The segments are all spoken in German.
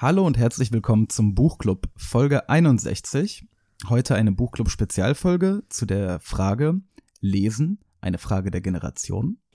Hallo und herzlich willkommen zum Buchclub Folge 61. Heute eine Buchclub-Spezialfolge zu der Frage Lesen, eine Frage der Generation.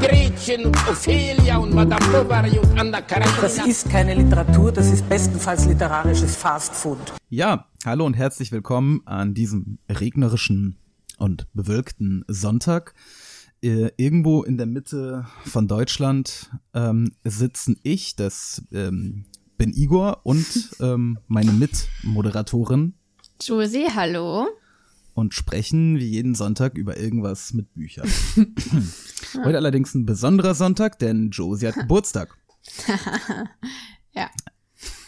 Gretchen und Ophelia und Madame Bovary und Anna Karenina. Das ist keine Literatur, das ist bestenfalls literarisches Fastfood. Ja, hallo und herzlich willkommen an diesem regnerischen und bewölkten Sonntag. Äh, irgendwo in der Mitte von Deutschland ähm, sitzen ich, das ähm, bin Igor und ähm, meine Mitmoderatorin Josie, hallo. und sprechen wie jeden Sonntag über irgendwas mit Büchern. Heute allerdings ein besonderer Sonntag, denn Josie hat Geburtstag. Ja.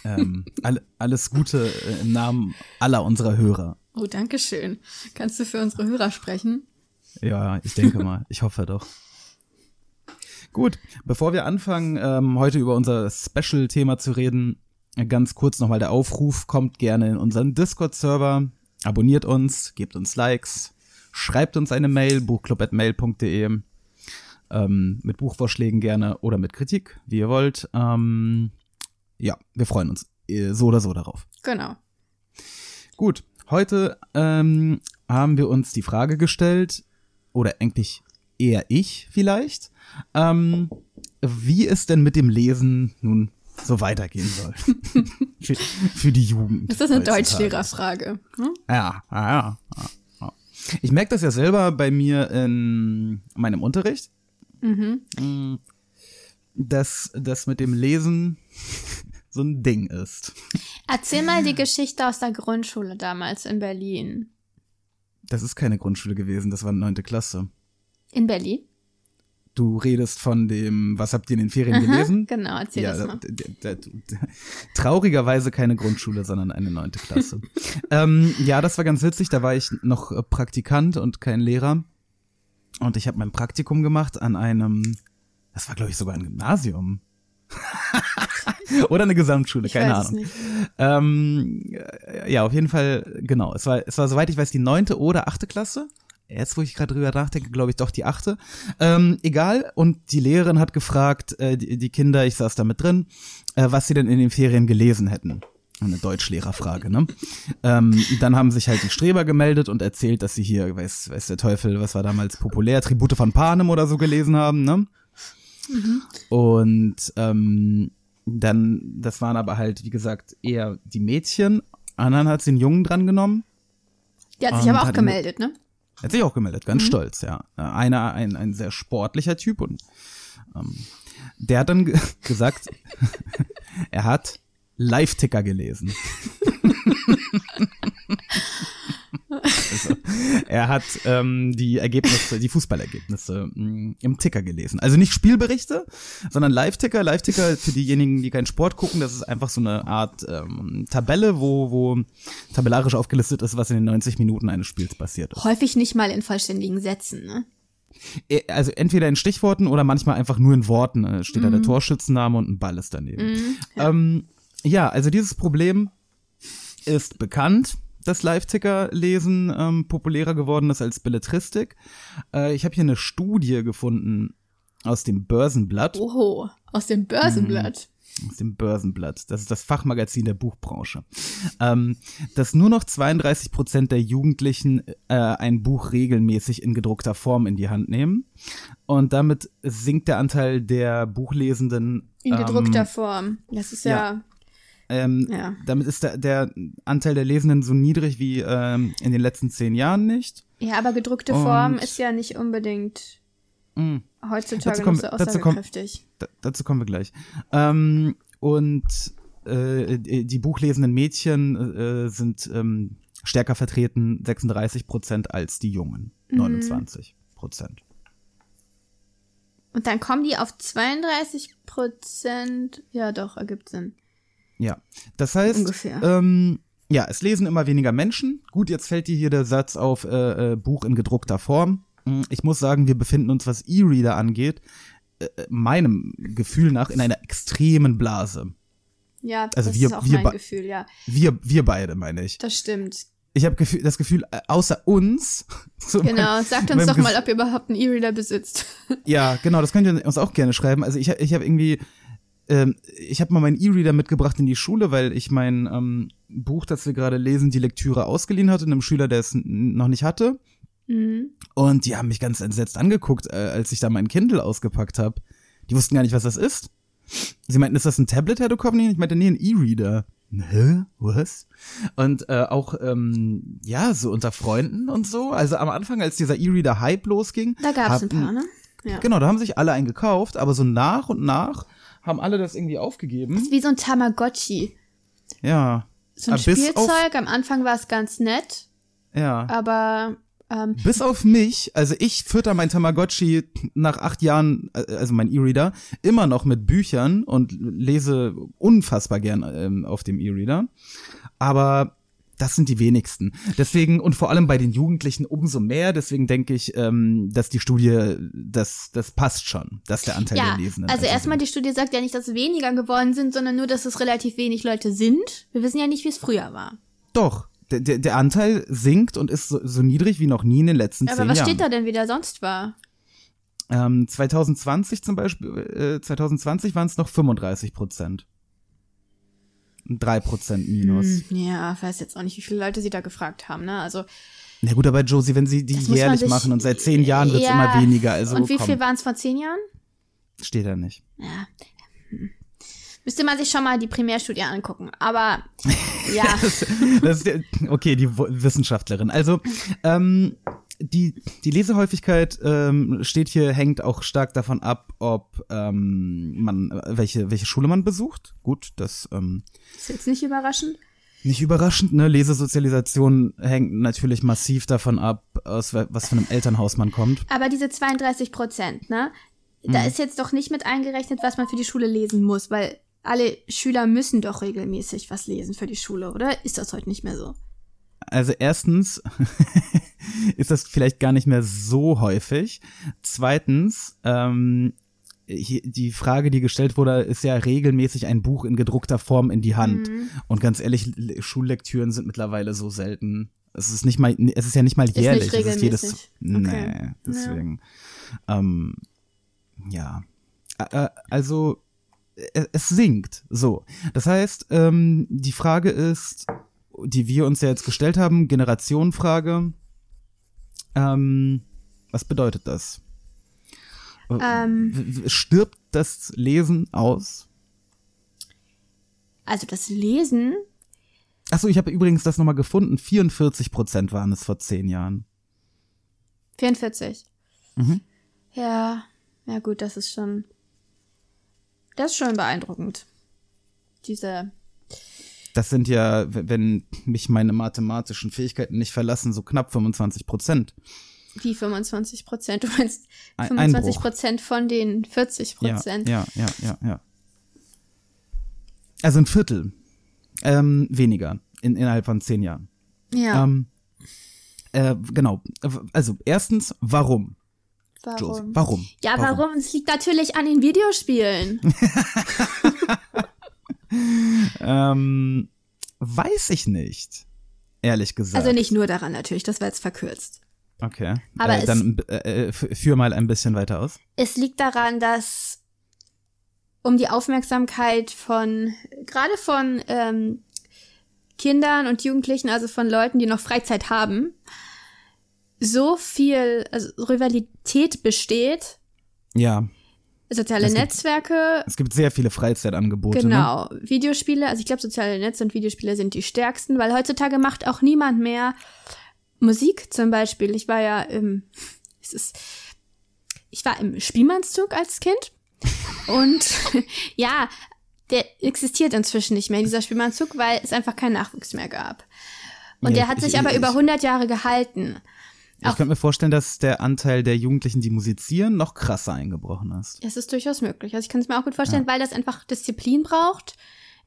Ähm, alle, alles Gute äh, im Namen aller unserer Hörer. Oh, danke schön. Kannst du für unsere Hörer sprechen? Ja, ich denke mal. Ich hoffe doch. Gut, bevor wir anfangen, ähm, heute über unser Special-Thema zu reden, ganz kurz nochmal der Aufruf, kommt gerne in unseren Discord-Server, abonniert uns, gebt uns Likes, schreibt uns eine Mail, buchclub.mail.de, ähm, mit Buchvorschlägen gerne oder mit Kritik, wie ihr wollt. Ähm, ja, wir freuen uns äh, so oder so darauf. Genau. Gut, heute ähm, haben wir uns die Frage gestellt, oder eigentlich eher ich vielleicht, ähm, wie es denn mit dem Lesen nun so weitergehen soll. für, für die Jugend. Ist das eine heutzutage. Deutschlehrerfrage? Hm? Ja, ja, ja, ja. Ich merke das ja selber bei mir in meinem Unterricht, Mm, dass das mit dem Lesen so ein Ding ist. Erzähl mal die Geschichte aus der Grundschule damals in Berlin. Das ist keine Grundschule gewesen, das war neunte Klasse. In Berlin? Du redest von dem, was habt ihr in den Ferien gelesen? Genau, erzähl ja, das mal. traurigerweise keine Grundschule, sondern eine neunte Klasse. ähm, ja, das war ganz witzig. Da war ich noch äh, Praktikant und kein Lehrer. Und ich habe mein Praktikum gemacht an einem, das war glaube ich sogar ein Gymnasium. Oder eine Gesamtschule, Ich keine Ahnung. Ähm, äh, ja, auf jeden Fall, genau. Es war, es war, soweit ich weiß, die neunte oder achte Klasse. Jetzt, wo ich gerade drüber nachdenke, glaube ich doch die achte. Ähm, egal. Und die Lehrerin hat gefragt, äh, die, die Kinder, ich saß da mit drin, äh, was sie denn in den Ferien gelesen hätten. Eine Deutschlehrerfrage, ne? ähm, dann haben sich halt die Streber gemeldet und erzählt, dass sie hier, weiß, weiß der Teufel, was war damals populär, Tribute von Panem oder so gelesen haben, ne? Und ähm, dann, das waren aber halt, wie gesagt, eher die Mädchen. Dann hat sie einen Jungen drangenommen. Die hat sich aber auch gemeldet, ne? Hat sich auch gemeldet, ganz stolz, ja. Einer, ein, ein sehr sportlicher Typ und ähm, der hat dann ge gesagt, er hat Live-Ticker gelesen. also, er hat ähm, die Ergebnisse, die Fußballergebnisse mh, im Ticker gelesen. Also nicht Spielberichte, sondern Live-Ticker. Live-Ticker für diejenigen, die keinen Sport gucken, das ist einfach so eine Art ähm, Tabelle, wo, wo tabellarisch aufgelistet ist, was in den 90 Minuten eines Spiels passiert ist. Häufig nicht mal in vollständigen Sätzen, ne? Eh, Also entweder in Stichworten oder manchmal einfach nur in Worten. Äh, Steht da der Torschützenname und ein Ball ist daneben. ja. Ähm, ja, also dieses Problem ist bekannt, dass Live-Ticker-Lesen ähm, populärer geworden ist als Belletristik. Äh, ich habe hier eine Studie gefunden aus dem Börsenblatt. Oho, aus dem Börsenblatt. aus dem Börsenblatt. Das ist das Fachmagazin der Buchbranche. Ähm, dass nur noch 32 Prozent der Jugendlichen äh, ein Buch regelmäßig in gedruckter Form in die Hand nehmen. Und damit sinkt der Anteil der Buchlesenden. In gedruckter ähm, Form. Das ist ja, ähm, Ja. Damit ist der, der Anteil der Lesenden so niedrig wie ähm, in den letzten zehn Jahren nicht. ja, aber gedruckte Form Und- ist ja nicht unbedingt Mm. heutzutage Dazu kommen so wir- dazu kommen- aussagekräftig. Da, dazu kommen wir gleich. Ähm, und äh, die buchlesenden Mädchen äh, sind ähm, stärker vertreten, 36 Prozent, als die Jungen, 29 Prozent. Und dann kommen die auf 32 Prozent. Ja, doch, ergibt Sinn. Ja, das heißt, Ungefähr. Ähm, ja, es lesen immer weniger Menschen. Gut, jetzt fällt dir hier der Satz auf äh, äh, Buch in gedruckter Form. Hm, Ich muss sagen, wir befinden uns, was E-Reader angeht, äh, äh, meinem Gefühl nach in einer extremen Blase. Ja, Also das wir- ist auch wir mein Gefühl, ja. Wir, wir beide, meine ich. Das stimmt. Ich habe Gefühl, das Gefühl, äh, außer uns. so Genau, mein- sagt uns doch mal, ob ihr überhaupt einen E-Reader besitzt. Ja, genau, das könnt ihr uns auch gerne schreiben. Also ich, ich habe irgendwie, ähm, ich habe mal meinen E-Reader mitgebracht in die Schule, weil ich mein ähm, Buch, das wir gerade lesen, die Lektüre ausgeliehen hatte, einem Schüler, der es noch nicht hatte. Mhm. Und die haben mich ganz entsetzt angeguckt, äh, als ich da mein Kindle ausgepackt habe. Die wussten gar nicht, was das ist. Sie meinten, ist das ein Tablet, Herr Duchovny? Ich meinte, nee, ein E-Reader. Hä? Was? Und äh, auch, ähm, ja, so unter Freunden und so. Also am Anfang, als dieser E-Reader-Hype losging. Da gab es ein paar, ne? Ja. Genau, da haben sich alle einen gekauft, aber so nach und nach haben alle das irgendwie aufgegeben. Wie so ein Tamagotchi. Ja. So ein Ah, bis auf- Spielzeug. Am Anfang war es ganz nett, Ja. aber ähm, Bis auf mich, also ich fütter mein Tamagotchi nach acht Jahren, äh, also mein E-Reader, immer noch mit Büchern und lese unfassbar gern ähm, auf dem E-Reader. Aber das sind die wenigsten. Deswegen, und vor allem bei den Jugendlichen umso mehr, deswegen denke ich, ähm, dass die Studie, das, das passt schon, dass der Anteil ja, der Lesenden. also erstmal die Studie sagt ja nicht, dass es weniger geworden sind, sondern nur, dass es relativ wenig Leute sind. Wir wissen ja nicht, wie es früher war. Doch, der, der, Anteil sinkt und ist so, so niedrig wie noch nie in den letzten Aber zehn was Jahren. steht da denn, wie der sonst war? Ähm, 2020 zum Beispiel, äh, 2020 waren es noch 35 Prozent. 3 Prozent minus. Hm, ja, weiß jetzt auch nicht, wie viele Leute sie da gefragt haben, ne? Also, Na gut, aber Josie, wenn sie die das jährlich sich- machen und seit zehn Jahren wird es Ja, immer weniger, also Und wie komm, viel waren es vor zehn Jahren? steht da nicht. Ja. Hm. Müsste man sich schon mal die Primärstudie angucken. Aber ja, Das der- okay, die Wissenschaftlerin. Also, ähm, die, die Lesehäufigkeit ähm, steht hier, hängt auch stark davon ab, ob ähm, man, welche, welche Schule man besucht. Gut, das ähm, ist jetzt nicht überraschend. Nicht überraschend, ne? Lesesozialisation hängt natürlich massiv davon ab, aus wa- was für einem Elternhaus man kommt. Aber diese 32 Prozent, ne? Mhm. Da ist jetzt doch nicht mit eingerechnet, was man für die Schule lesen muss, weil alle Schüler müssen doch regelmäßig was lesen für die Schule, oder? Ist das heute nicht mehr so? Also erstens ist das vielleicht gar nicht mehr so häufig. Zweitens, ähm, die Frage, die gestellt wurde, ist ja regelmäßig ein Buch in gedruckter Form in die Hand. Mhm. Und ganz ehrlich, Le- Schullektüren sind mittlerweile so selten. Es ist nicht mal, es ist ja nicht mal nicht jährlich. es ist jedes, regelmäßig. nee, Okay. deswegen. Ähm, ja. Ä- äh, Also, äh, es sinkt. So. Das heißt, ähm, die Frage ist, die wir uns ja jetzt gestellt haben, Generationenfrage. Ähm, was bedeutet das? Äh, Ähm. Stirbt das Lesen aus? Also das Lesen, Achso, ich habe übrigens das nochmal gefunden. 44 Prozent waren es vor zehn Jahren. 44. Mhm. Ja, ja gut, das ist schon, das ist schon beeindruckend. Diese, Das sind ja, wenn mich meine mathematischen Fähigkeiten nicht verlassen, so knapp 25 Prozent. wie 25 Prozent? Du meinst Ein- 25 Einbruch. Prozent von den 40 Ja, Prozent? ja, ja, ja, ja. Also ein Viertel ähm, weniger in, innerhalb von zehn Jahren. Ja. Ähm, äh, genau. Also erstens, warum? Warum? Warum? Ja, warum? Es liegt natürlich an den Videospielen. Ähm, weiß ich nicht. Ehrlich gesagt. Also nicht nur daran natürlich, das war jetzt verkürzt. Okay. Aber äh, dann äh, äh, führ mal ein bisschen weiter aus. Es liegt daran, dass um die Aufmerksamkeit von, gerade von ähm, Kindern und Jugendlichen, also von Leuten, die noch Freizeit haben, so viel also Rivalität besteht, Ja. Soziale Es gibt- Netzwerke, Es gibt sehr viele Freizeitangebote. Ne? genau, Videospiele, also ich glaube, soziale Netze und Videospiele sind die stärksten, weil heutzutage macht auch niemand mehr Musik zum Beispiel. Ich war ja im, es ist, ich war im Spielmannszug als Kind und ja, der existiert inzwischen nicht mehr, dieser Spielmannszug, weil es einfach keinen Nachwuchs mehr gab. Und Ja, der hat sich ich- aber ich- über 100 Jahre gehalten. Ich könnte mir vorstellen, dass der Anteil der Jugendlichen, die musizieren, noch krasser eingebrochen ist. Es ist durchaus möglich. Also ich kann es mir auch gut vorstellen, weil das einfach Disziplin braucht.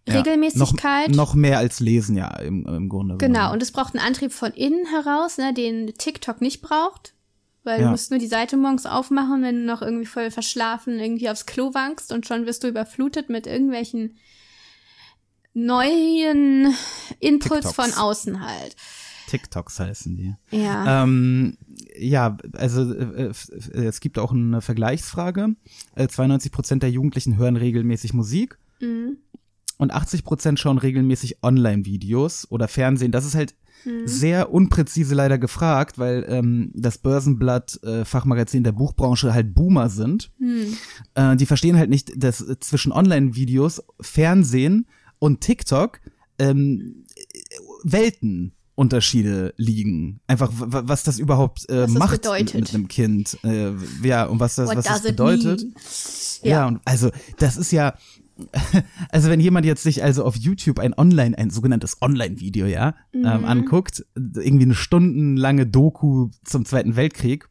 Ja, Regelmäßigkeit. Noch, noch mehr als lesen, ja, im, im Grunde. Genau, genommen. und es braucht einen Antrieb von innen heraus, ne, den TikTok nicht braucht. Weil Ja. du musst nur die Seite morgens aufmachen, wenn du noch irgendwie voll verschlafen irgendwie aufs Klo wankst und schon wirst du überflutet mit irgendwelchen neuen Inputs TikToks. von außen halt. TikToks heißen die. Ja. Ähm, ja, also äh, äh, es gibt auch eine Vergleichsfrage. Äh, 92 Prozent der Jugendlichen hören regelmäßig Musik Mhm. und 80 Prozent schauen regelmäßig Online-Videos oder Fernsehen. Das ist halt Mhm. sehr unpräzise leider gefragt, weil ähm, das Börsenblatt äh, Fachmagazin der Buchbranche halt Boomer sind. Hm. Äh, die verstehen halt nicht, dass äh, zwischen Online-Videos, Fernsehen und TikTok ähm, Weltenunterschiede liegen. Einfach, was das überhaupt äh, Was macht bedeutet. mit einem Kind. Äh, ja, und was das, What was das bedeutet. Ja. Ja. und also das ist ja, also wenn jemand jetzt sich also auf YouTube ein Online, ein sogenanntes Online-Video, ja, Mhm. ähm, anguckt, irgendwie eine stundenlange Doku zum Zweiten Weltkrieg,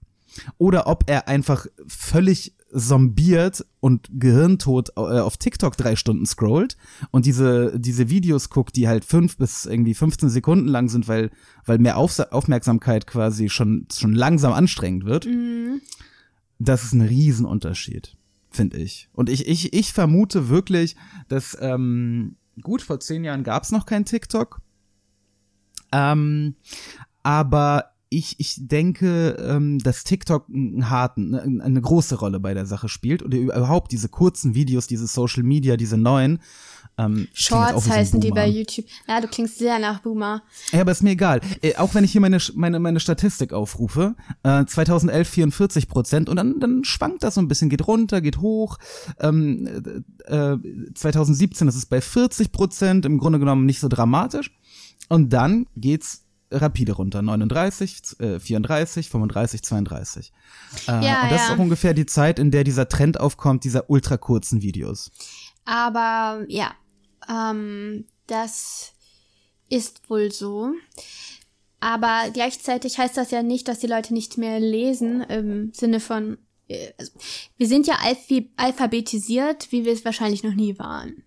oder ob er einfach völlig zombiert und gehirntot äh, auf TikTok drei Stunden scrollt und diese, diese Videos guckt, die halt fünf bis irgendwie 15 Sekunden lang sind, weil, weil mehr Auf Aufmerksamkeit quasi schon, schon langsam anstrengend wird. Das ist ein Riesenunterschied, finde ich. Und ich, ich, ich vermute wirklich, dass, ähm, gut, vor zehn Jahren gab es noch kein TikTok. Ähm, aber ich, ich denke, ähm, dass TikTok einen harten, eine, eine große Rolle bei der Sache spielt oder überhaupt diese kurzen Videos, diese Social Media, diese neuen. Ähm, Shorts heißen die bei YouTube. Ja, du klingst sehr nach Boomer. Ja, aber ist mir egal. Äh, auch wenn ich hier meine, meine, meine Statistik aufrufe, äh, 2011 44 Prozent und dann, dann schwankt das so ein bisschen, geht runter, geht hoch. Ähm, äh, 2017 ist es bei 40 Prozent, im Grunde genommen nicht so dramatisch. Und dann geht's rapide runter, 39, äh, 34, 35, 32. Äh, Ja, und das ja. ist auch ungefähr die Zeit, in der dieser Trend aufkommt, dieser ultra kurzen Videos. Aber ja, ähm, das ist wohl so. Aber gleichzeitig heißt das ja nicht, dass die Leute nicht mehr lesen, im Sinne von, äh, also, wir sind ja alphabetisiert, wie wir es wahrscheinlich noch nie waren.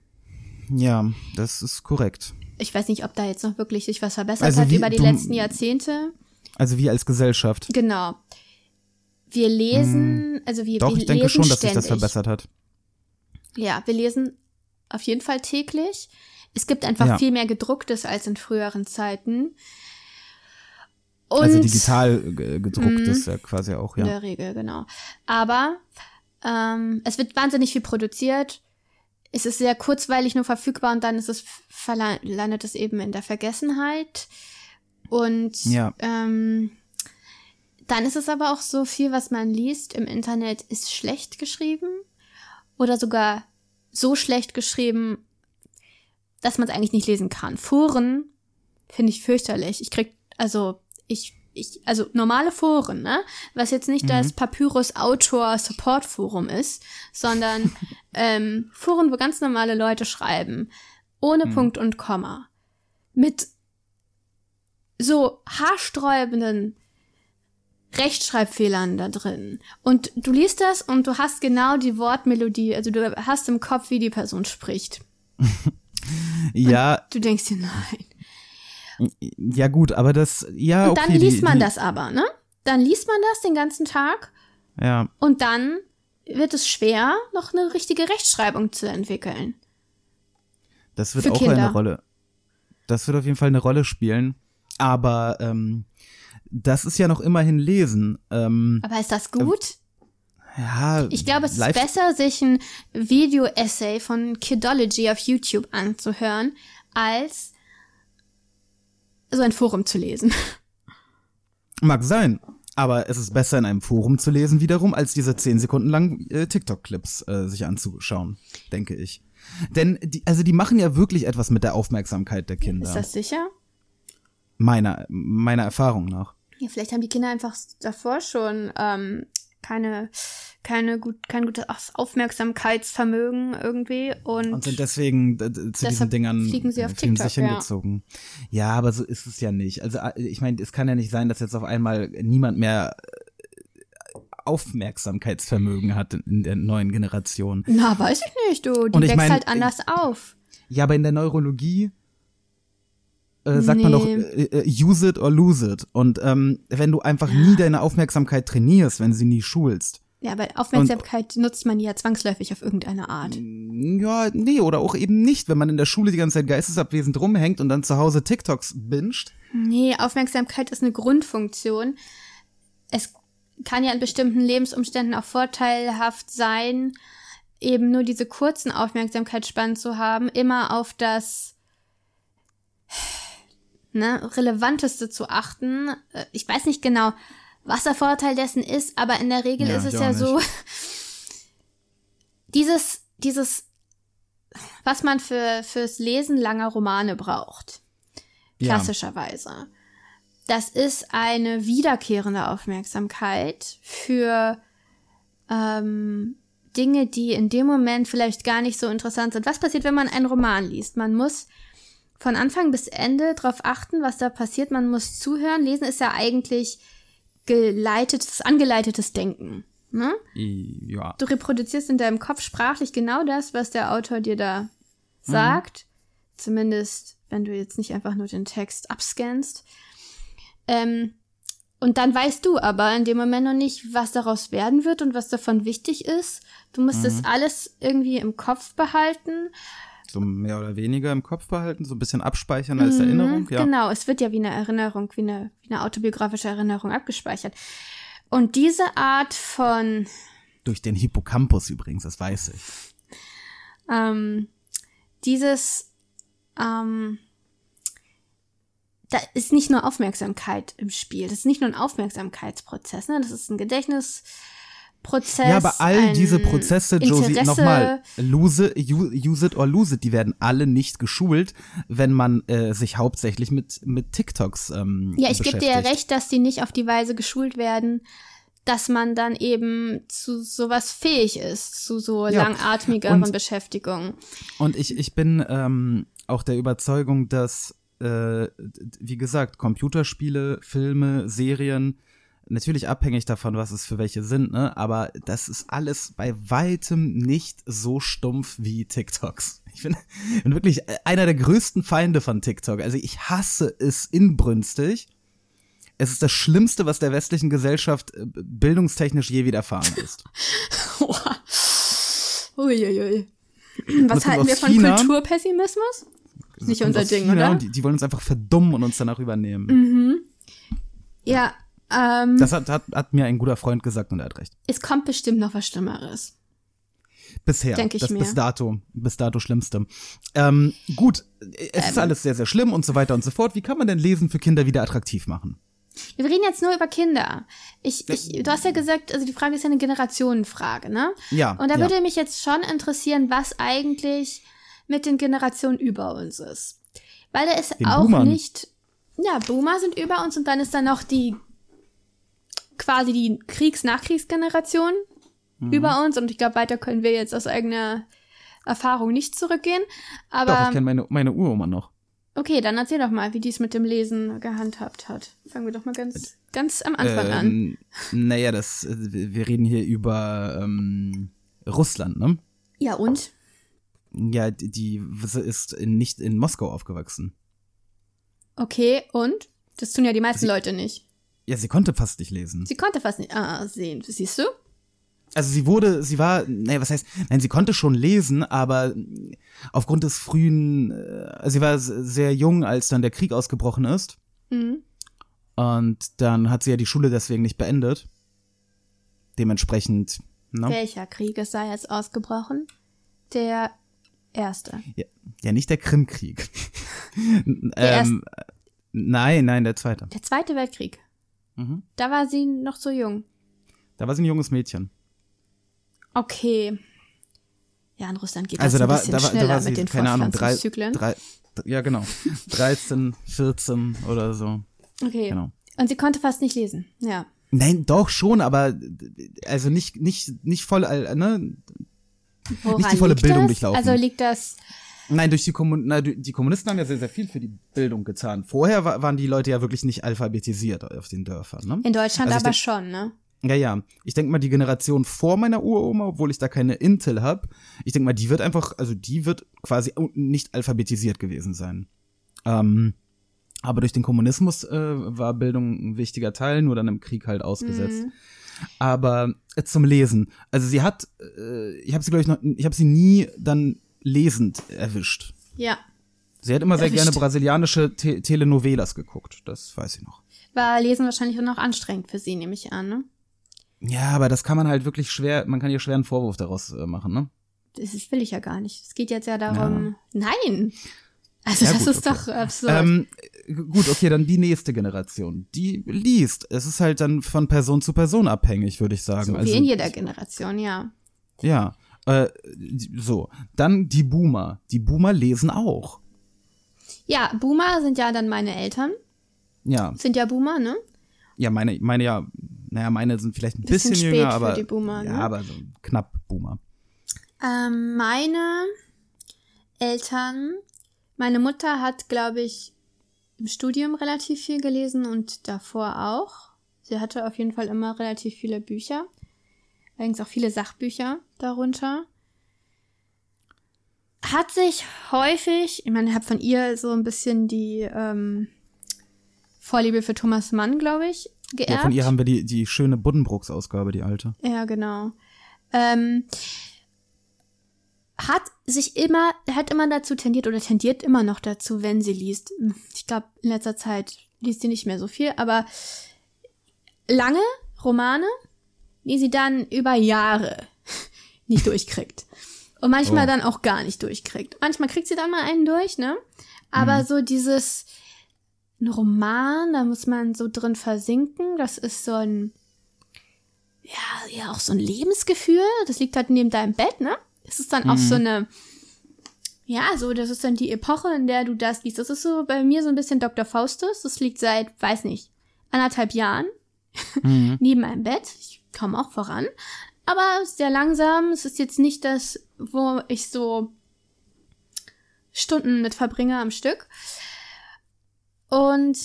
Ja, das ist korrekt. Ich weiß nicht, ob da jetzt noch wirklich sich was verbessert Also hat wie über die du- letzten Jahrzehnte. Also wir als Gesellschaft. Genau. Wir lesen, also wir, Hm. Doch, wir ich denke schon, dass sich das ständig. verbessert hat. Ja, wir lesen auf jeden Fall täglich. Es gibt einfach Ja. viel mehr gedrucktes als in früheren Zeiten. Und also digital äh, gedruckt Mhm. ja quasi auch, in ja. der Regel, genau. Aber ähm, es wird wahnsinnig viel produziert. Es ist sehr kurzweilig nur verfügbar und dann ist es landet es eben in der Vergessenheit. Und Ja. ähm, dann ist es aber auch so viel, was man liest im Internet, ist schlecht geschrieben oder sogar so schlecht geschrieben, dass man es eigentlich nicht lesen kann. Foren finde ich fürchterlich. Ich krieg, also ich, ich, also normale Foren, ne? Was jetzt nicht das Papyrus Autor Support Forum ist, sondern ähm, Foren, wo ganz normale Leute schreiben, ohne Punkt und Komma, mit so haarsträubenden Rechtschreibfehlern da drin. Und du liest das und du hast genau die Wortmelodie, also du hast im Kopf, wie die Person spricht. Ja, Du denkst dir, nein. Ja gut, aber das, ja, Und okay. dann liest die, man die, das aber, ne? Dann liest man das den ganzen Tag Ja, und dann wird es schwer, noch eine richtige Rechtschreibung zu entwickeln. das wird Für auch Kinder. eine Rolle. Das wird auf jeden Fall eine Rolle spielen. Aber ähm, das ist ja noch immerhin Lesen. Ähm, Aber ist das gut? ja, Ich glaube, es ist besser, sich ein Video-Essay von Kidology auf YouTube anzuhören, als so ein Forum zu lesen. Mag sein. Aber es ist besser, in einem Forum zu lesen wiederum, als diese zehn Sekunden lang äh, TikTok-Clips äh, sich anzuschauen, denke ich. Denn die, also die machen ja wirklich etwas mit der Aufmerksamkeit der Kinder. Ist das sicher? meiner, meiner Erfahrung nach. Ja, vielleicht haben die Kinder einfach davor schon ähm, keine, keine gut, kein gutes Aufmerksamkeitsvermögen irgendwie und, Und sind deswegen äh, zu diesen Dingern fliegen sie auf äh, fühlen TikTok, sich ja. hingezogen. Ja. aber so ist es ja nicht. Also äh, ich meine, es kann ja nicht sein, dass jetzt auf einmal niemand mehr äh, Aufmerksamkeitsvermögen hat in der neuen Generation. na, weiß ich nicht, du, die ich wächst mein, halt anders auf. Ja, aber in der Neurologie äh, sagt man doch, Nee. äh, äh, use it or lose it. Und ähm, wenn du einfach nie deine Aufmerksamkeit trainierst, wenn sie nie schulst, Ja, aber Aufmerksamkeit nutzt man ja zwangsläufig auf irgendeine Art. ja, nee, oder auch eben nicht, wenn man in der Schule die ganze Zeit geistesabwesend rumhängt und dann zu Hause TikToks binscht. Nee, Aufmerksamkeit ist eine Grundfunktion. Es kann ja in bestimmten Lebensumständen auch vorteilhaft sein, eben nur diese kurzen Aufmerksamkeitsspannen zu haben, immer auf das ne, Relevanteste zu achten. Äh, Ich weiß nicht genau, was der Vorteil dessen ist, aber in der Regel Ja, ist es ja so, dieses, dieses, was man für, fürs Lesen langer Romane braucht Ja. klassischerweise. Das ist eine wiederkehrende Aufmerksamkeit für ähm, Dinge, die in dem Moment vielleicht gar nicht so interessant sind. Was passiert, wenn man einen Roman liest? Man muss von Anfang bis Ende darauf achten, was da passiert. Man muss zuhören. Lesen ist ja eigentlich geleitetes, angeleitetes Denken. Ne? Ja. Du reproduzierst in deinem Kopf sprachlich genau das, was der Autor dir da sagt. Zumindest, wenn du jetzt nicht einfach nur den Text abscannst. Ähm, und dann weißt du aber in dem Moment noch nicht, was daraus werden wird und was davon wichtig ist. Du musst das alles irgendwie im Kopf behalten. So mehr oder weniger im Kopf behalten, so ein bisschen abspeichern als Erinnerung, ja. Genau, es wird ja wie eine Erinnerung, wie eine, wie eine autobiografische Erinnerung abgespeichert. Und diese Art von Durch den Hippocampus übrigens, das weiß ich. ähm, dieses, ähm, da ist nicht nur Aufmerksamkeit im Spiel. Das ist nicht nur ein Aufmerksamkeitsprozess, ne? Das ist ein Gedächtnisprozess. Ja, aber all diese Prozesse, Josie, Interesse- nochmal, lose, use it or lose it, die werden alle nicht geschult, wenn man äh, sich hauptsächlich mit, mit TikToks ähm, Ja, ich gebe dir ja recht, dass die nicht auf die Weise geschult werden, dass man dann eben zu sowas fähig ist, zu so Ja, langatmigeren und- Beschäftigungen. Und ich, ich bin ähm, auch der Überzeugung, dass, äh, wie gesagt, Computerspiele, Filme, Serien, natürlich abhängig davon, was es für welche sind, ne? Aber das ist alles bei weitem nicht so stumpf wie TikToks. Ich bin, bin wirklich einer der größten Feinde von TikTok. Also ich hasse es inbrünstig. Es ist das Schlimmste, was der westlichen Gesellschaft äh, bildungstechnisch je widerfahren ist. Uiuiui. Was halten wir von China. Kulturpessimismus? Nicht unser Ding, China oder? Die, die wollen uns einfach verdummen und uns danach übernehmen. Mhm. Ja, ähm, Das hat, hat, hat mir ein guter Freund gesagt und er hat recht. es kommt bestimmt noch was Schlimmeres. Bisher. Denk ich das mir. bis dato, bis dato Schlimmste. Ähm, gut, es Ähm. ist alles sehr, sehr schlimm und so weiter und so fort. Wie kann man denn Lesen für Kinder wieder attraktiv machen? Wir reden jetzt nur über Kinder. Ich, ich, du hast ja gesagt, also die Frage ist ja eine Generationenfrage, ne? Ja, Und da ja. würde mich jetzt schon interessieren, was eigentlich mit den Generationen über uns ist. Weil da ist Den auch Boomern. nicht, ja, Boomer sind über uns und dann ist da noch die, quasi die Kriegs-Nachkriegsgeneration Mhm. über uns und ich glaube, weiter können wir jetzt aus eigener Erfahrung nicht zurückgehen. Aber Doch, ich kenne meine, meine Uroma noch. okay, dann erzähl doch mal, wie die es mit dem Lesen gehandhabt hat. Fangen wir doch mal ganz, ganz am Anfang an. Ähm, naja, das, wir reden hier über ähm, Russland, ne? Ja, und? Ja, die, die ist in, nicht in Moskau aufgewachsen. Okay, und? Das tun ja die meisten Sie- Leute nicht. Ja, sie konnte fast nicht lesen. Sie konnte fast nicht ah, sehen. Siehst du? Also sie wurde, sie war, naja, was heißt, nein, sie konnte schon lesen, aber aufgrund des frühen, äh, also sie war sehr jung, als dann der Krieg ausgebrochen ist. Mhm. Und dann hat sie ja die Schule deswegen nicht beendet. Dementsprechend, ne? Welcher Krieg ist da jetzt ausgebrochen? Der erste. Ja, ja nicht der Krimkrieg. ähm, nein, nein, der zweite. Der Zweite Weltkrieg. Mhm. Da war sie noch so jung. Da war sie ein junges Mädchen. Okay. Ja, in Russland geht Also das da ein war, bisschen da war, da schneller war sie, mit den keine Ahnung, drei, Fortpflanzungszyklen. drei, ja genau, 13, 14 oder so. okay. Genau. Und sie konnte fast nicht lesen. Ja. Nein, doch schon, aber also nicht nicht nicht voll, ne? Woran die volle liegt Bildung das? durchlaufen. Also liegt das. Nein, durch die Kommun na, die Kommunisten haben ja sehr sehr viel für die Bildung getan. Vorher wa waren die Leute ja wirklich nicht alphabetisiert auf den Dörfern, ne? In Deutschland Also aber schon, ne? Ja, ja. Ich denke mal, die Generation vor meiner Uroma, obwohl ich da keine Intel habe, ich denke mal, die wird einfach, also die wird quasi nicht alphabetisiert gewesen sein. Ähm, aber durch den Kommunismus äh, war Bildung ein wichtiger Teil, nur dann im Krieg halt ausgesetzt. Mhm. Aber äh, zum Lesen. Also sie hat, äh, ich habe sie glaube ich noch, ich habe sie nie dann lesend erwischt. Ja. Sie hat immer sehr Erwischt. gerne brasilianische Te Telenovelas geguckt, das weiß ich noch. War Lesen wahrscheinlich auch noch anstrengend für sie, nehme ich an, ne? Ja, aber das kann man halt wirklich schwer, man kann ihr schwer einen Vorwurf daraus äh, machen, ne? Das will ich ja gar nicht. Es geht jetzt ja darum. Nein! Also Ja, das gut, ist okay. doch absurd. Ähm, gut, okay, dann die nächste Generation. Die liest. Es ist halt dann von Person zu Person abhängig, würde ich sagen. so also, wie in jeder Generation, ja. Ja. Äh, so. Dann die Boomer. Die Boomer lesen auch. Ja, Boomer sind ja dann meine Eltern. Ja. Sind ja Boomer, ne? Ja, meine, meine ja, naja, meine sind vielleicht ein Bisschen bisschen, spät jünger, für aber. die Boomer, ja, ne? aber so knapp Boomer. Ähm, meine Eltern, meine Mutter hat, glaube ich, im Studium relativ viel gelesen und davor auch. Sie hatte auf jeden Fall immer relativ viele Bücher. Allerdings auch viele Sachbücher darunter. Hat sich häufig, ich meine, ich habe von ihr so ein bisschen die ähm, Vorliebe für Thomas Mann, glaube ich, geerbt. Ja, von ihr haben wir die, die schöne Buddenbrooks-Ausgabe, die alte. Ja, genau. Ähm, hat sich immer, hat immer dazu tendiert oder tendiert immer noch dazu, wenn sie liest. Ich glaube, in letzter Zeit liest sie nicht mehr so viel, aber lange Romane, die sie dann über Jahre nicht durchkriegt. Und manchmal Oh. dann auch gar nicht durchkriegt. Manchmal kriegt sie dann mal einen durch, ne? Aber so dieses, ein Roman, da muss man so drin versinken. Das ist so ein, ja, ja, auch so ein Lebensgefühl. Das liegt halt neben deinem Bett, ne? Es ist dann auch so eine, ja, so, das ist dann die Epoche, in der du das liest. Das ist so bei mir so ein bisschen Dr. Faustus. Das liegt seit, weiß nicht, anderthalb Jahren neben meinem Bett. Ich komme auch voran. Aber sehr langsam. Es ist jetzt nicht das, wo ich so Stunden mit verbringe am Stück. Und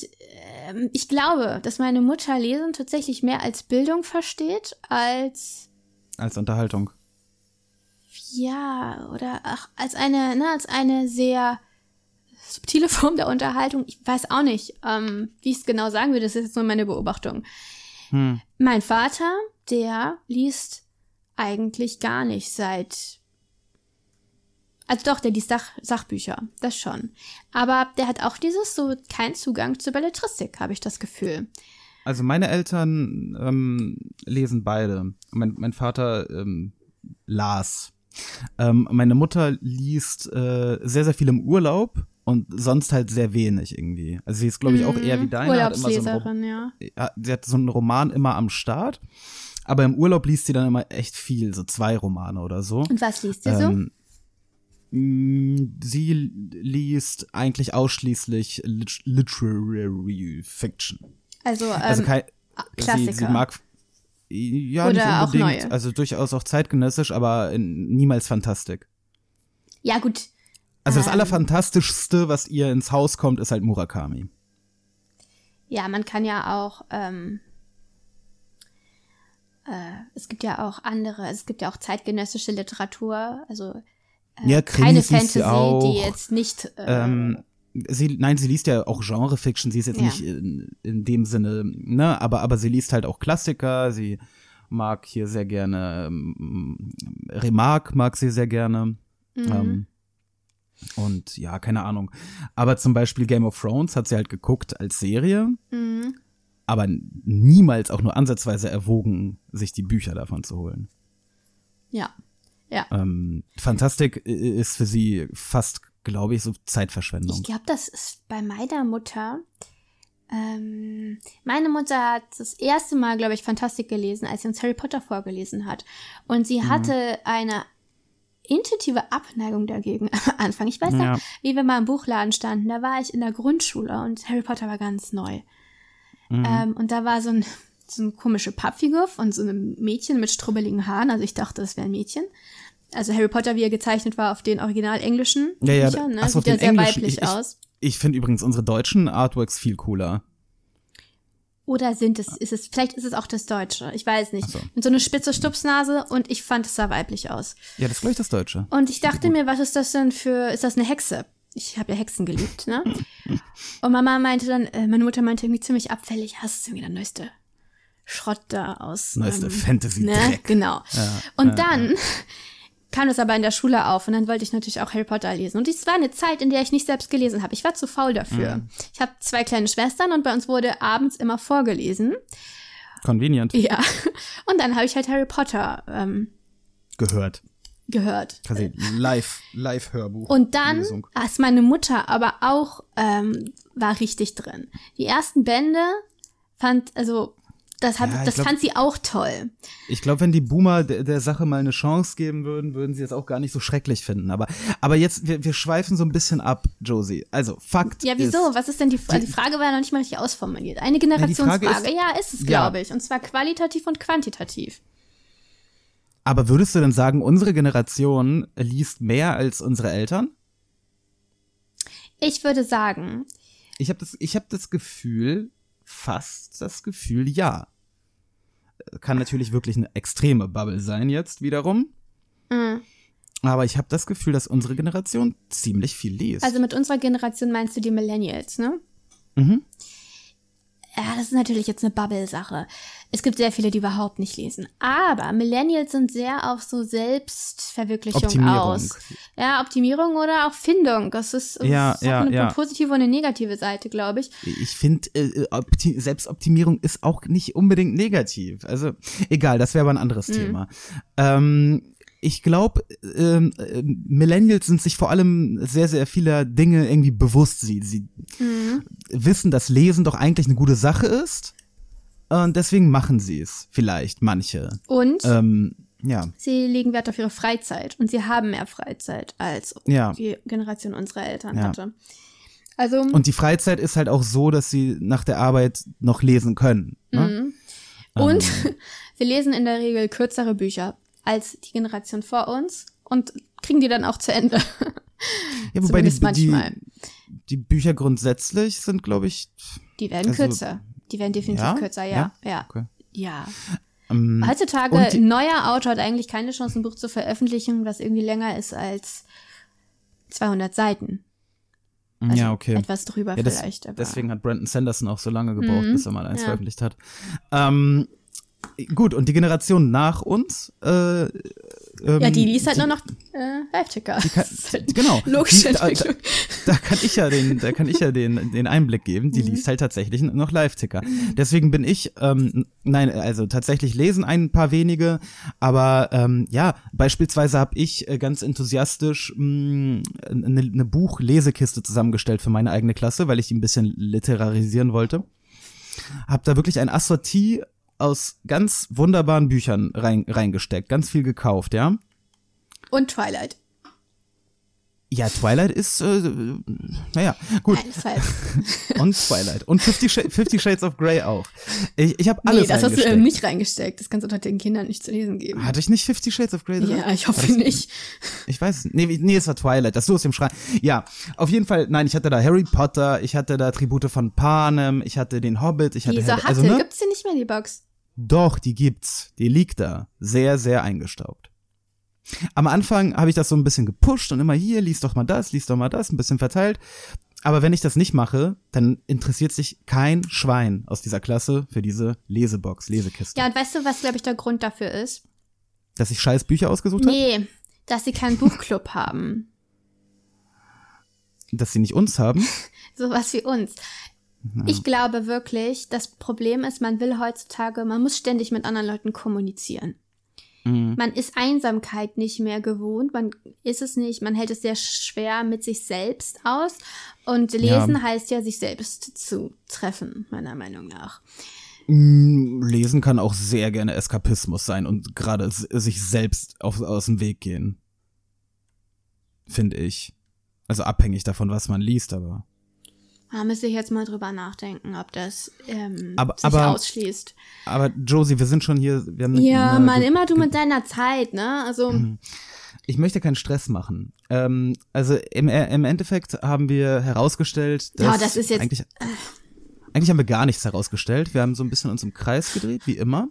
ähm, ich glaube, dass meine Mutter Lesen tatsächlich mehr als Bildung versteht, als Als Unterhaltung. ja, oder ach, als eine, ne, als eine sehr subtile Form der Unterhaltung. Ich weiß auch nicht, ähm, wie ich es genau sagen würde. Das ist jetzt nur meine Beobachtung. Hm. Mein Vater, der liest eigentlich gar nicht seit. Also doch, der liest Sach Sachbücher, das schon. Aber der hat auch dieses so keinen Zugang zur Belletristik, habe ich das Gefühl. Also meine Eltern ähm, lesen beide. Mein, mein Vater ähm, las. Ähm, meine Mutter liest äh, sehr, sehr viel im Urlaub und sonst halt sehr wenig irgendwie. Also sie ist, glaube ich, auch eher wie deine. Hat immer so einen Urlaubsleserin, ja, sie hat so einen Roman immer am Start. Aber im Urlaub liest sie dann immer echt viel, so zwei Romane oder so. Und was liest ihr so? Ähm, mh, sie liest eigentlich ausschließlich Lit Literary Fiction. Also, ähm, Also kein, Klassiker. Sie, sie mag ja Oder nicht auch unbedingt, neue? also durchaus auch zeitgenössisch, aber in, niemals Fantastik. ja, gut. Also das Ähm. allerfantastischste, was ihr ins Haus kommt, ist halt Murakami. Ja, man kann ja auch, ähm, äh, es gibt ja auch andere, es gibt ja auch zeitgenössische Literatur, also äh, Ja, keine Fantasy, auch. die jetzt nicht, äh, Ähm, sie, nein, sie liest ja auch Genre-Fiction, sie ist jetzt Ja. nicht in, in dem Sinne, ne, aber, aber sie liest halt auch Klassiker, sie mag hier sehr gerne, ähm, Remarque mag sie sehr gerne. Mhm. Ähm, und ja, keine Ahnung. Aber zum Beispiel Game of Thrones hat sie halt geguckt als Serie, mhm. Aber niemals auch nur ansatzweise erwogen, sich die Bücher davon zu holen. ja, ja. Ähm, Fantastik i- ist für sie fast, glaube ich, so Zeitverschwendung. Ich glaube, das ist bei meiner Mutter. Ähm, meine Mutter hat das erste Mal, glaube ich, Fantastik gelesen, als sie uns Harry Potter vorgelesen hat. Und Mhm. sie hatte eine intuitive Abneigung dagegen am Anfang. Ich weiß Ja. noch, wie wir mal im Buchladen standen. Da war ich in der Grundschule und Harry Potter war ganz neu. Mhm. Ähm, und da war so ein so eine komische Pappfigur von so einem Mädchen mit strubbeligen Haaren. Also ich dachte, das wäre ein Mädchen. Also Harry Potter, wie er gezeichnet war auf den original englischen Ja, ja, Büchern, ne? ach so, auf Sieht ja sehr englischen. weiblich Ich- ich- aus. Ich finde übrigens unsere deutschen Artworks viel cooler. Oder sind es, ist es, vielleicht ist es auch das Deutsche. Ich weiß nicht. Mit so einer spitze Stupsnase und ich fand, es sah weiblich aus. Ja, das ist gleich das Deutsche. Und ich dachte mir, was ist das denn für, ist das eine Hexe? Ich habe ja Hexen geliebt, ne? Und Mama meinte dann, äh, meine Mutter meinte irgendwie ziemlich abfällig, hast du irgendwie der neueste Schrott da aus. Neueste ähm, Fantasy-Dreck. Ne? Genau. und dann kam das aber in der Schule auf und dann wollte ich natürlich auch Harry Potter lesen. Und es war eine Zeit, in der ich nicht selbst gelesen habe. Ich war zu faul dafür. Mhm. Ich habe zwei kleine Schwestern und bei uns wurde abends immer vorgelesen. Convenient. Ja. Und dann habe ich halt Harry Potter ähm, Gehört. Gehört. Quasi live, Live-Hörbuch. Und dann Lesung. ist meine Mutter aber auch, ähm, war richtig drin. Die ersten Bände fand, also, das, hat, Ja, das glaub- fand sie auch toll. Ich glaube, wenn die Boomer der, der Sache mal eine Chance geben würden, würden sie es auch gar nicht so schrecklich finden. Aber, aber jetzt, wir, wir schweifen so ein bisschen ab, Josie. Also, Fakt Ja, wieso? ist, Was ist denn die Frage? Die Frage war ja noch nicht mal richtig ausformuliert. Eine Generationsfrage. Frage ist- ja, ist es, Ja. glaube ich. Und zwar qualitativ und quantitativ. Aber würdest du denn sagen, unsere Generation liest mehr als unsere Eltern? Ich würde sagen, Ich habe das, ich hab das Gefühl, fast das Gefühl, ja. Kann natürlich wirklich eine extreme Bubble sein jetzt wiederum. Mhm. Aber ich habe das Gefühl, dass unsere Generation ziemlich viel liest. also mit unserer Generation meinst du die Millennials, ne? Mhm. Ja, das ist natürlich jetzt eine Bubble-Sache. Es gibt sehr viele, die überhaupt nicht lesen. Aber Millennials sind sehr auf so Selbstverwirklichung Optimierung. aus. Ja, Optimierung oder auch Findung. Das ist, das Ja, hat ja, eine ja. positive und eine negative Seite, glaube ich. Ich finde, äh, Opti Selbstoptimierung ist auch nicht unbedingt negativ. Also egal, das wäre aber ein anderes Mhm. Thema. Ähm, ich glaube, ähm, äh, Millennials sind sich vor allem sehr, sehr vieler Dinge irgendwie bewusst. Sie, sie Mhm. wissen, dass Lesen doch eigentlich eine gute Sache ist. Und deswegen machen sie es vielleicht, manche. Und Ähm, ja, sie legen Wert auf ihre Freizeit. Und sie haben mehr Freizeit, als Ja. die Generation unserer Eltern Ja. hatte. Also, und die Freizeit ist halt auch so, dass sie nach der Arbeit noch lesen können. Ne? Und Ähm. sie lesen in der Regel kürzere Bücher als die Generation vor uns und kriegen die dann auch zu Ende. Ja, wobei die, die, manchmal. die Bücher grundsätzlich sind, glaube ich, Die werden Also- kürzer. Die werden definitiv Ja? kürzer, ja. Ja? Ja. Okay. ja. ähm, Heutzutage, die- ein neuer Autor hat eigentlich keine Chance, ein Buch zu veröffentlichen, was irgendwie länger ist als 200 Seiten. Also ja, okay. Etwas drüber Ja, das, vielleicht. Aber Mhm. deswegen hat Brandon Sanderson auch so lange gebraucht, bis er mal eins ja. veröffentlicht hat. Ähm, gut, und die Generation nach uns, äh, ähm, ja, die liest halt nur noch äh, Live-Ticker. halt genau. Logische die, da, da, Entwicklung. da kann ich ja den, da kann ich ja den, den Einblick geben. Mhm. Die liest halt tatsächlich noch Live-Ticker. Deswegen bin ich, ähm, nein, also tatsächlich lesen ein paar wenige, aber ähm, ja, beispielsweise habe ich äh, ganz enthusiastisch eine, eine Buchlesekiste zusammengestellt für meine eigene Klasse, weil ich die ein bisschen literarisieren wollte. Hab da wirklich ein Assortie aus ganz wunderbaren Büchern rein, reingesteckt, ganz viel gekauft, ja. Und Twilight. Ja, Twilight ist, äh, naja, gut. Und Twilight. Und Fifty, Sh Fifty Shades of Grey auch. Ich, ich habe alles Nee, das hast du ähm, nicht reingesteckt. Das kannst du doch den Kindern nicht zu lesen geben. Hatte ich nicht Fifty Shades of Grey drin? Ja, ich hoffe nicht. Ich weiß. Nee, nee, es war Twilight. Das du aus dem Schrein. Ja, auf jeden Fall, nein, ich hatte da Harry Potter, ich hatte da Tribute von Panem, ich hatte den Hobbit, ich hatte Wieso hatte? also, ne? Gibt's die nicht mehr, die Box? Doch, die gibt's. Die liegt da. Sehr, sehr eingestaubt. Am Anfang habe ich das so ein bisschen gepusht und immer hier, lies doch mal das, lies doch mal das, ein bisschen verteilt. Aber wenn ich das nicht mache, dann interessiert sich kein Schwein aus dieser Klasse für diese Lesebox, Lesekiste. Ja, und weißt du, was, glaube ich, der Grund dafür ist? Dass ich scheiß Bücher ausgesucht habe? Nee, dass sie keinen Buchclub haben. Dass sie nicht uns haben? Sowas wie uns. Ich glaube wirklich, das Problem ist, man will heutzutage, man muss ständig mit anderen Leuten kommunizieren. Mhm. Man ist Einsamkeit nicht mehr gewohnt, man ist es nicht, man hält es sehr schwer mit sich selbst aus. Und lesen Ja. heißt ja, sich selbst zu treffen, meiner Meinung nach. Mm, Lesen kann auch sehr gerne Eskapismus sein und gerade sich selbst auf, aus dem Weg gehen. Finde ich. Also abhängig davon, was man liest, aber. Da müsste ich jetzt mal drüber nachdenken, ob das ähm, Aber- sich aber- ausschließt. Aber Josie, wir sind schon hier. Wir haben Ja, eine- Mann, immer du mit deiner Zeit, ne? Also, Mhm. Ich möchte keinen Stress machen. Ähm, also im, im Endeffekt haben wir herausgestellt, dass Ja, das ist jetzt- eigentlich Eigentlich haben wir gar nichts herausgestellt. Wir haben so ein bisschen uns im Kreis gedreht, wie immer.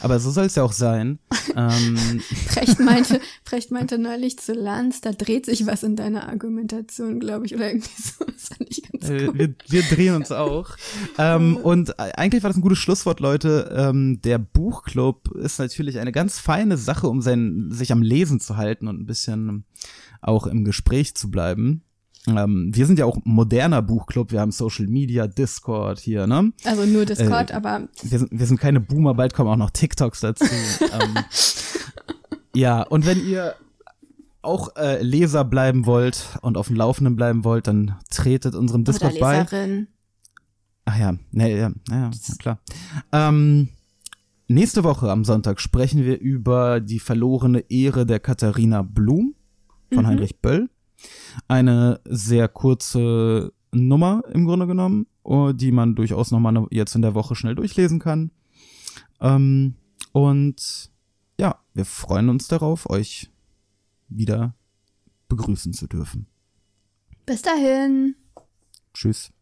Aber so soll es ja auch sein. ähm, Precht meinte, Precht meinte neulich zu Lanz, da dreht sich was in deiner Argumentation, glaube ich, oder irgendwie so. Das fand ich ganz äh, gut. wir, wir drehen uns auch. ähm, und eigentlich war das ein gutes Schlusswort, Leute. Ähm, der Buchclub ist natürlich eine ganz feine Sache, um sein, sich am Lesen zu halten und ein bisschen auch im Gespräch zu bleiben. Ähm, wir sind ja auch moderner Buchclub. Wir haben Social Media, Discord hier, ne? Also nur Discord, Äh, aber Wir sind, wir sind keine Boomer, bald kommen auch noch TikToks dazu. ähm, ja, und wenn ihr auch äh, Leser bleiben wollt und auf dem Laufenden bleiben wollt, dann tretet unserem oder Discord bei. Leserin. Ach ja, ne, ja, ja, ja klar. Ähm, nächste Woche am Sonntag sprechen wir über die verlorene Ehre der Katharina Blum von Heinrich Böll. Eine sehr kurze Nummer im Grunde genommen, oh, die man durchaus nochmal jetzt in der Woche schnell durchlesen kann. Ähm, und ja, wir freuen uns darauf, euch wieder begrüßen zu dürfen. Bis dahin. Tschüss.